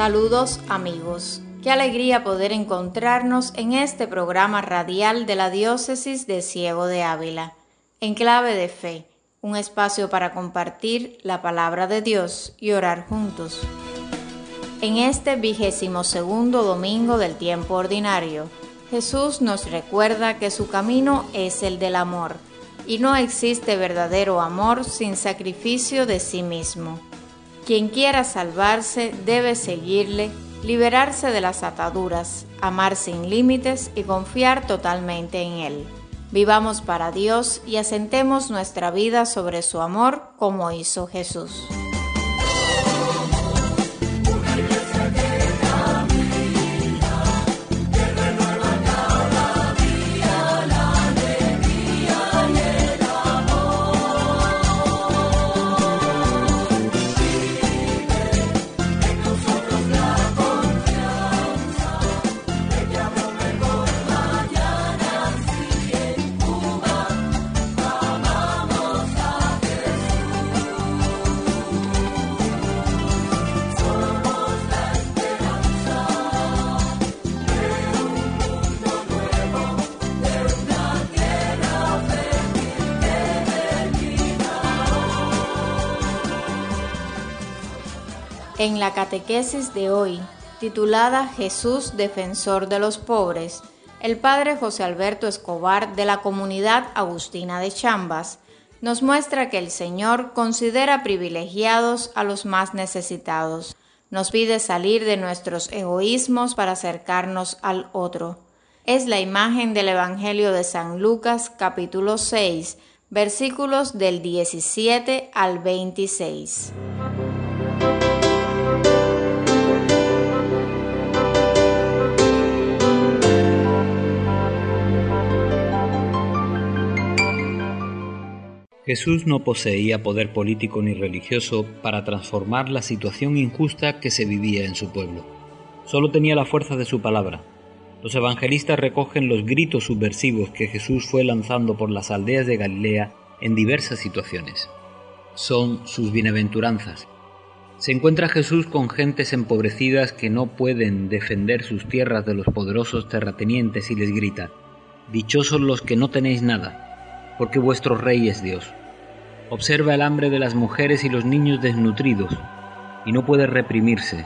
Saludos amigos. Qué alegría poder encontrarnos en este programa radial de la Diócesis de Ciego de Ávila, en clave de fe, un espacio para compartir la palabra de Dios y orar juntos. En este vigésimo segundo domingo del tiempo ordinario, Jesús nos recuerda que su camino es el del amor, y no existe verdadero amor sin sacrificio de sí mismo. Quien quiera salvarse debe seguirle, liberarse de las ataduras, amar sin límites y confiar totalmente en Él. Vivamos para Dios y asentemos nuestra vida sobre su amor como hizo Jesús. En la catequesis de hoy, titulada Jesús Defensor de los Pobres, el Padre José Alberto Escobar de la comunidad agustina de Chambas nos muestra que el Señor considera privilegiados a los más necesitados. Nos pide salir de nuestros egoísmos para acercarnos al otro. Es la imagen del Evangelio de San Lucas capítulo 6, versículos del 17 al 26. Jesús no poseía poder político ni religioso para transformar la situación injusta que se vivía en su pueblo. Solo tenía la fuerza de su palabra. Los evangelistas recogen los gritos subversivos que Jesús fue lanzando por las aldeas de Galilea en diversas situaciones. Son sus bienaventuranzas. Se encuentra Jesús con gentes empobrecidas que no pueden defender sus tierras de los poderosos terratenientes y les grita, Dichosos los que no tenéis nada, porque vuestro rey es Dios. Observa el hambre de las mujeres y los niños desnutridos, y no puede reprimirse.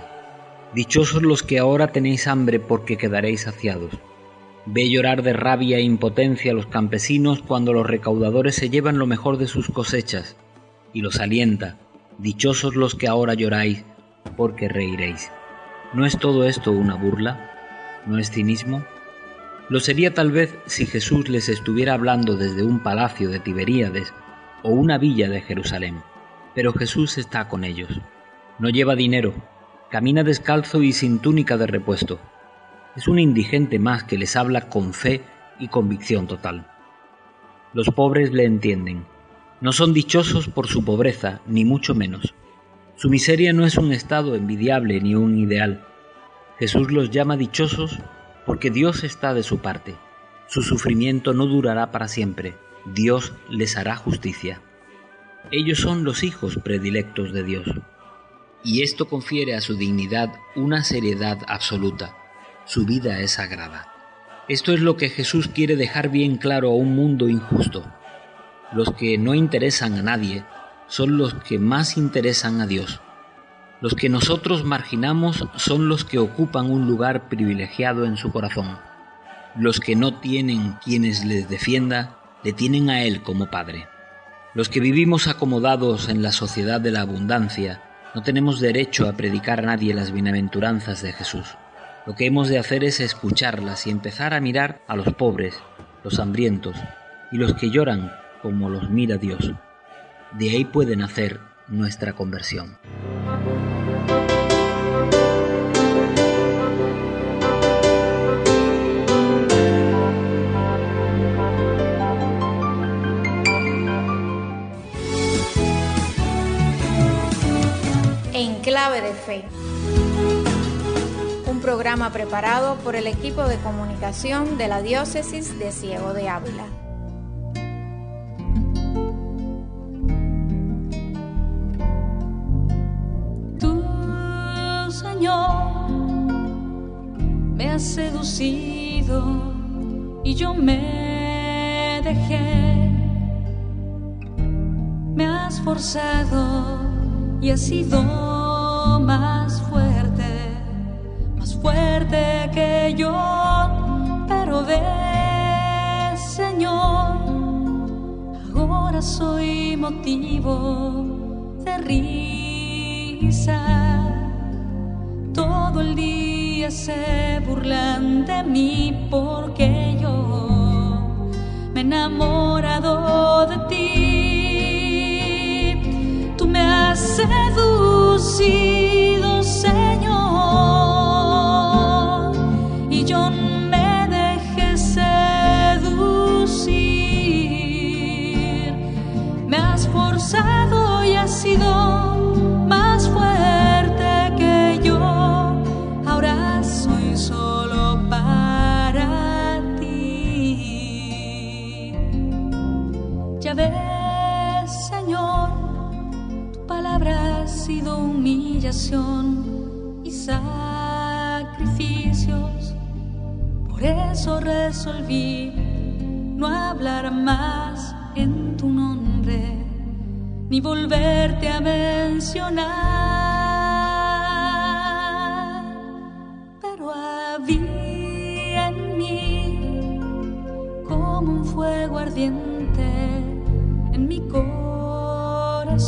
Dichosos los que ahora tenéis hambre porque quedaréis saciados. Ve llorar de rabia e impotencia a los campesinos cuando los recaudadores se llevan lo mejor de sus cosechas, y los alienta. Dichosos los que ahora lloráis, porque reiréis. ¿No es todo esto una burla? ¿No es cinismo? Lo sería tal vez si Jesús les estuviera hablando desde un palacio de Tiberíades o una villa de Jerusalén. Pero Jesús está con ellos. No lleva dinero, camina descalzo y sin túnica de repuesto. Es un indigente más que les habla con fe y convicción total. Los pobres le entienden. No son dichosos por su pobreza, ni mucho menos. Su miseria no es un estado envidiable ni un ideal. Jesús los llama dichosos porque Dios está de su parte. Su sufrimiento no durará para siempre Dios les hará justicia. Ellos son los hijos predilectos de Dios. Y esto confiere a su dignidad una seriedad absoluta. Su vida es sagrada. Esto es lo que Jesús quiere dejar bien claro a un mundo injusto. Los que no interesan a nadie son los que más interesan a Dios. Los que nosotros marginamos son los que ocupan un lugar privilegiado en su corazón. Los que no tienen quienes les defienda le tienen a Él como Padre. Los que vivimos acomodados en la sociedad de la abundancia no tenemos derecho a predicar a nadie las bienaventuranzas de Jesús. Lo que hemos de hacer es escucharlas y empezar a mirar a los pobres, los hambrientos y los que lloran como los mira Dios. De ahí puede nacer nuestra conversión. De Fe. Un programa preparado por el equipo de comunicación de la Diócesis de Ciego de Ávila. Tú, Señor seducido y yo me dejé. Me has forzado y has sido más fuerte, más fuerte que yo, pero ve, Señor, ahora soy motivo de risa. Todo el día se burlan de mí porque yo me he enamorado de ti. Tú me has seducido, Señor, sacrificios. Por eso resolví no hablar más en tu nombre ni volverte a mencionar. Pero había en mí como un fuego ardiente en mi corazón,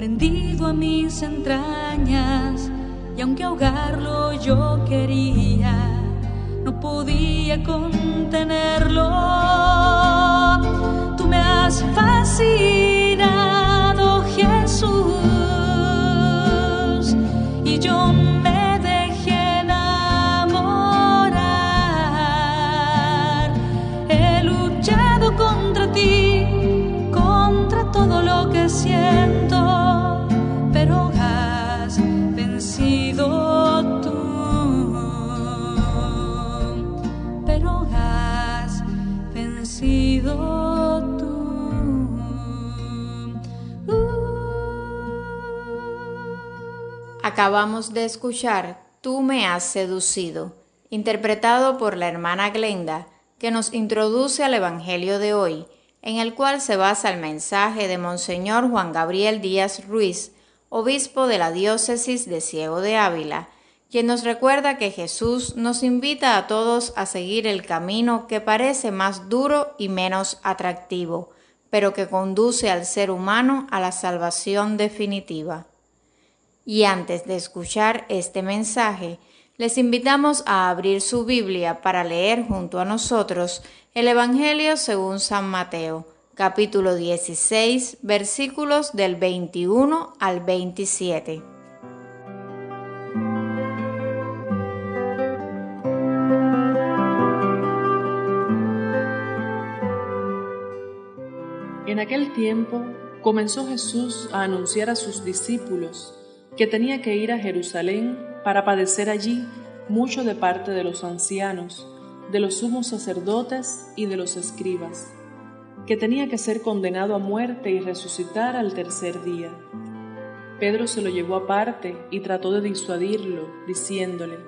prendido a mis entrañas, y aunque ahogarlo yo quería, no podía contenerlo. Acabamos de escuchar Tú me has seducido, interpretado por la hermana Glenda, que nos introduce al Evangelio de hoy, en el cual se basa el mensaje de Monseñor Juan Gabriel Díaz Ruiz, obispo de la diócesis de Ciego de Ávila, quien nos recuerda que Jesús nos invita a todos a seguir el camino que parece más duro y menos atractivo, pero que conduce al ser humano a la salvación definitiva. Y antes de escuchar este mensaje, les invitamos a abrir su Biblia para leer junto a nosotros el Evangelio según San Mateo, capítulo 16, versículos del 21 al 27. En aquel tiempo comenzó Jesús a anunciar a sus discípulos que tenía que ir a Jerusalén para padecer allí mucho de parte de los ancianos, de los sumos sacerdotes y de los escribas, que tenía que ser condenado a muerte y resucitar al tercer día. Pedro se lo llevó aparte y trató de disuadirlo, diciéndole,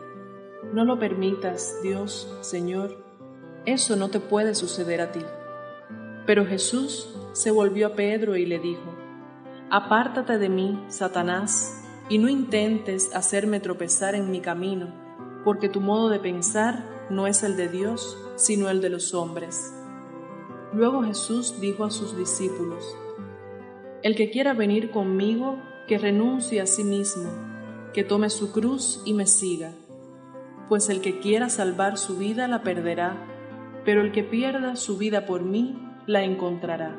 No lo permitas, Dios, Señor, eso no te puede suceder a ti. Pero Jesús se volvió a Pedro y le dijo, Apártate de mí, Satanás, y no intentes hacerme tropezar en mi camino, porque tu modo de pensar no es el de Dios, sino el de los hombres. Luego Jesús dijo a sus discípulos, El que quiera venir conmigo, que renuncie a sí mismo, que tome su cruz y me siga, pues el que quiera salvar su vida la perderá, pero el que pierda su vida por mí la encontrará.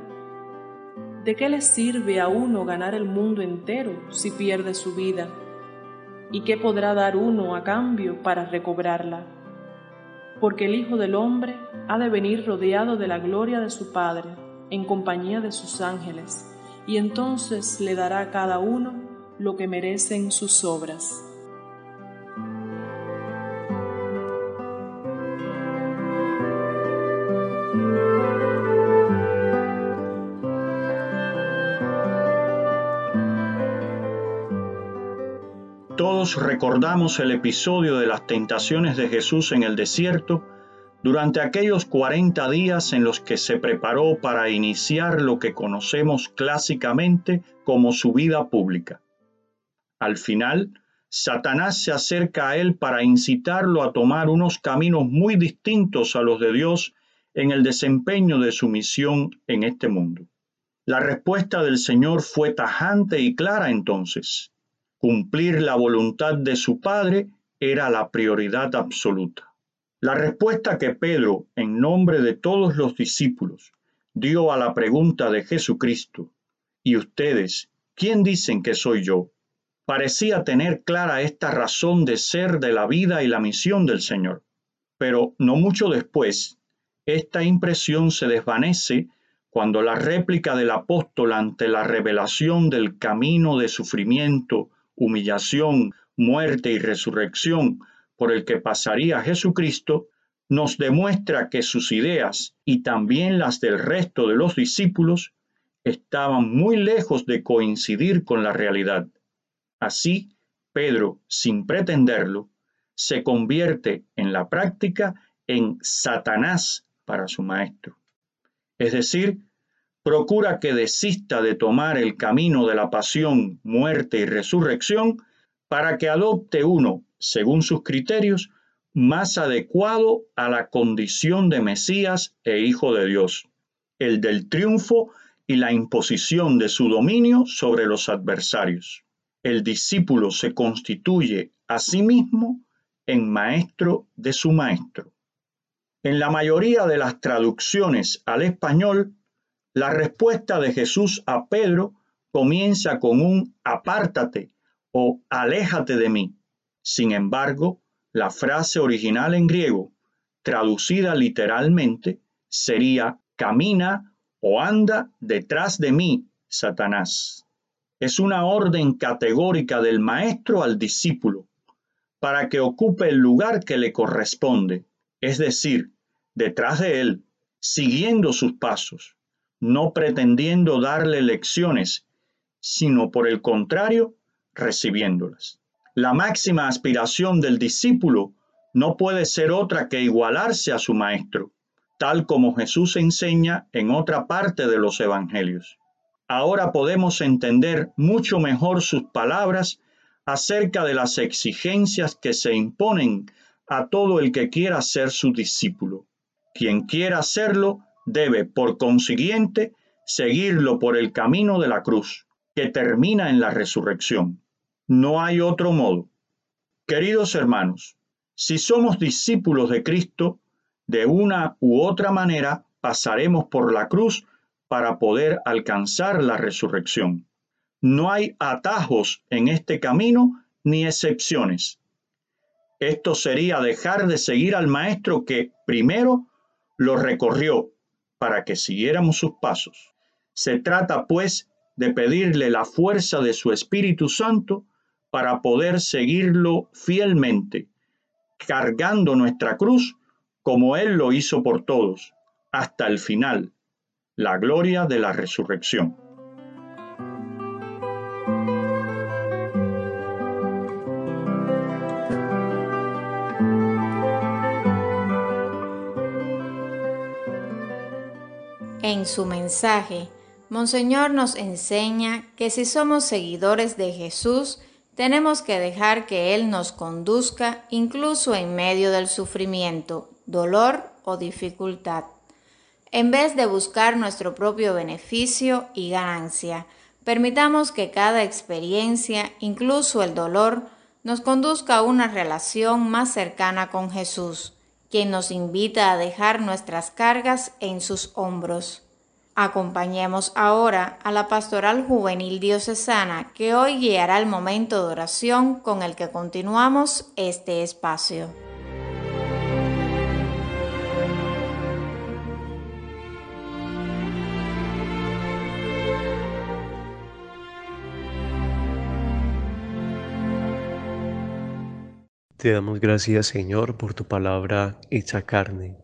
¿De qué le sirve a uno ganar el mundo entero si pierde su vida? ¿Y qué podrá dar uno a cambio para recobrarla? Porque el Hijo del Hombre ha de venir rodeado de la gloria de su Padre, en compañía de sus ángeles, y entonces le dará cada uno lo que merecen sus obras. Recordamos el episodio de las tentaciones de Jesús en el desierto durante aquellos 40 días en los que se preparó para iniciar lo que conocemos clásicamente como su vida pública. Al final, Satanás se acerca a él para incitarlo a tomar unos caminos muy distintos a los de Dios en el desempeño de su misión en este mundo. La respuesta del Señor fue tajante y clara entonces. Cumplir la voluntad de su Padre era la prioridad absoluta. La respuesta que Pedro, en nombre de todos los discípulos, dio a la pregunta de Jesucristo, ¿y ustedes quién dicen que soy yo? parecía tener clara esta razón de ser de la vida y la misión del Señor. Pero no mucho después, esta impresión se desvanece cuando la réplica del apóstol ante la revelación del camino de sufrimiento, humillación, muerte y resurrección por el que pasaría Jesucristo, nos demuestra que sus ideas y también las del resto de los discípulos estaban muy lejos de coincidir con la realidad. Así, Pedro, sin pretenderlo, se convierte en la práctica en Satanás para su maestro. Es decir, procura que desista de tomar el camino de la pasión, muerte y resurrección para que adopte uno según sus criterios, más adecuado a la condición de Mesías e Hijo de Dios, el del triunfo y la imposición de su dominio sobre los adversarios. El discípulo se constituye a sí mismo en maestro de su maestro. En la mayoría de las traducciones al español, la respuesta de Jesús a Pedro comienza con un apártate o aléjate de mí. Sin embargo, la frase original en griego, traducida literalmente, sería camina o anda detrás de mí, Satanás. Es una orden categórica del maestro al discípulo para que ocupe el lugar que le corresponde, es decir, detrás de él, siguiendo sus pasos, no pretendiendo darle lecciones, sino por el contrario, recibiéndolas. La máxima aspiración del discípulo no puede ser otra que igualarse a su maestro, tal como Jesús enseña en otra parte de los evangelios. Ahora podemos entender mucho mejor sus palabras acerca de las exigencias que se imponen a todo el que quiera ser su discípulo. Quien quiera hacerlo debe, por consiguiente, seguirlo por el camino de la cruz, que termina en la resurrección. No hay otro modo. Queridos hermanos, si somos discípulos de Cristo, de una u otra manera pasaremos por la cruz para poder alcanzar la resurrección. No hay atajos en este camino ni excepciones. Esto sería dejar de seguir al Maestro que primero lo recorrió para que siguiéramos sus pasos. Se trata, pues, de pedirle la fuerza de su Espíritu Santo para poder seguirlo fielmente, cargando nuestra cruz como Él lo hizo por todos, hasta el final, la gloria de la resurrección. En su mensaje, Monseñor nos enseña que si somos seguidores de Jesús, tenemos que dejar que Él nos conduzca incluso en medio del sufrimiento, dolor o dificultad. En vez de buscar nuestro propio beneficio y ganancia, permitamos que cada experiencia, incluso el dolor, nos conduzca a una relación más cercana con Jesús, quien nos invita a dejar nuestras cargas en sus hombros. Acompañemos ahora a la pastoral juvenil diocesana que hoy guiará el momento de oración con el que continuamos este espacio. Te damos gracias Señor por tu palabra hecha carne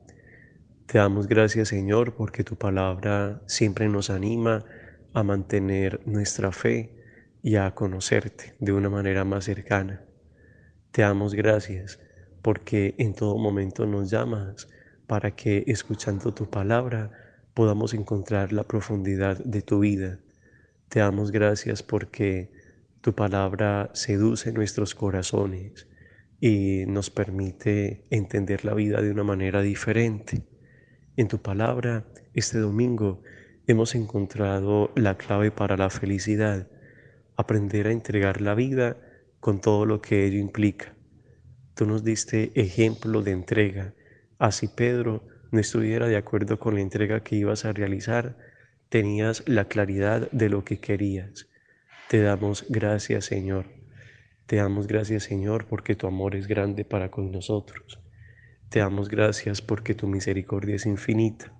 te damos gracias Señor porque tu palabra siempre nos anima a mantener nuestra fe y a conocerte de una manera más cercana. Te damos gracias porque en todo momento nos llamas para que escuchando tu palabra podamos encontrar la profundidad de tu vida. Te damos gracias porque tu palabra seduce nuestros corazones y nos permite entender la vida de una manera diferente. En tu palabra, este domingo, hemos encontrado la clave para la felicidad, aprender a entregar la vida con todo lo que ello implica. Tú nos diste ejemplo de entrega. Así Pedro no estuviera de acuerdo con la entrega que ibas a realizar, tenías la claridad de lo que querías. Te damos gracias, Señor. Te damos gracias, Señor, porque tu amor es grande para con nosotros. Te damos gracias porque tu misericordia es infinita.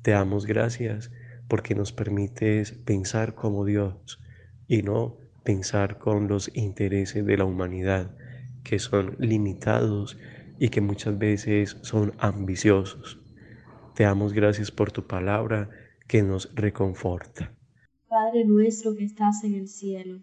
Te damos gracias porque nos permites pensar como Dios y no pensar con los intereses de la humanidad, que son limitados y que muchas veces son ambiciosos. Te damos gracias por tu palabra que nos reconforta. Padre nuestro que estás en el cielo,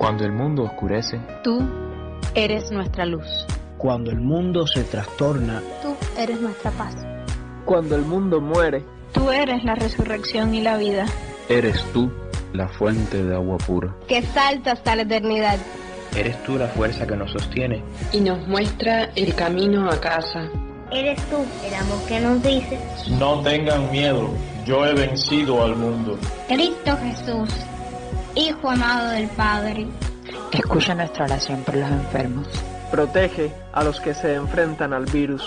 Cuando el mundo oscurece, tú eres nuestra luz. Cuando el mundo se trastorna, tú eres nuestra paz. Cuando el mundo muere, Tú eres la resurrección y la vida. Eres tú la fuente de agua pura. Que salta hasta la eternidad. Eres tú la fuerza que nos sostiene. Y nos muestra el camino a casa. Eres tú el amor que nos dice. No tengan miedo, yo he vencido al mundo. Cristo Jesús, Hijo amado del Padre. Escucha nuestra oración por los enfermos. Protege a los que se enfrentan al virus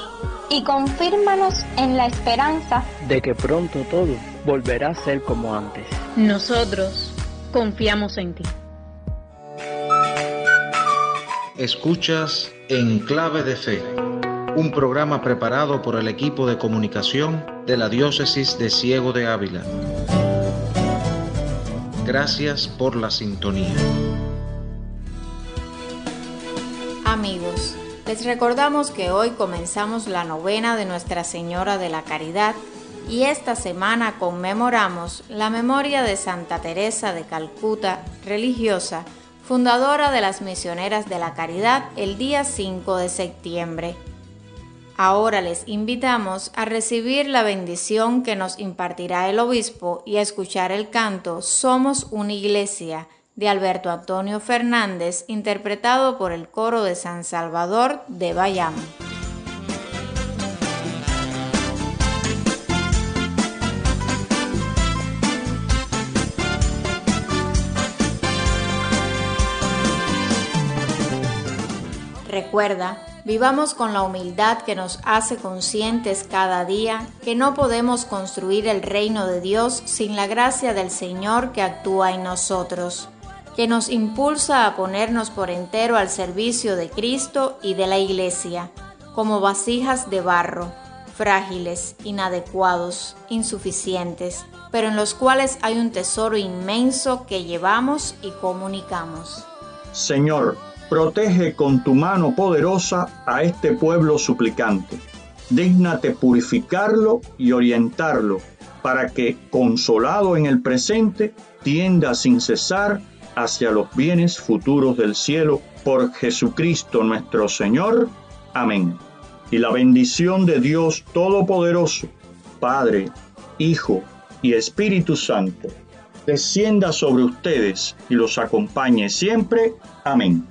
y confírmanos en la esperanza de que pronto todo volverá a ser como antes. Nosotros confiamos en ti. Escuchas En Clave de Fe, un programa preparado por el equipo de comunicación de la Diócesis de Ciego de Ávila. Gracias por la sintonía. Amigos, les recordamos que hoy comenzamos la novena de Nuestra Señora de la Caridad y esta semana conmemoramos la memoria de Santa Teresa de Calcuta, religiosa, fundadora de las Misioneras de la Caridad el día 5 de septiembre. Ahora les invitamos a recibir la bendición que nos impartirá el obispo y a escuchar el canto Somos una iglesia de Alberto Antonio Fernández, interpretado por el coro de San Salvador de Bayam. Recuerda, vivamos con la humildad que nos hace conscientes cada día que no podemos construir el reino de Dios sin la gracia del Señor que actúa en nosotros que nos impulsa a ponernos por entero al servicio de Cristo y de la Iglesia, como vasijas de barro, frágiles, inadecuados, insuficientes, pero en los cuales hay un tesoro inmenso que llevamos y comunicamos. Señor, protege con tu mano poderosa a este pueblo suplicante. Dígnate purificarlo y orientarlo para que, consolado en el presente, tienda sin cesar hacia los bienes futuros del cielo por Jesucristo nuestro Señor. Amén. Y la bendición de Dios Todopoderoso, Padre, Hijo y Espíritu Santo, descienda sobre ustedes y los acompañe siempre. Amén.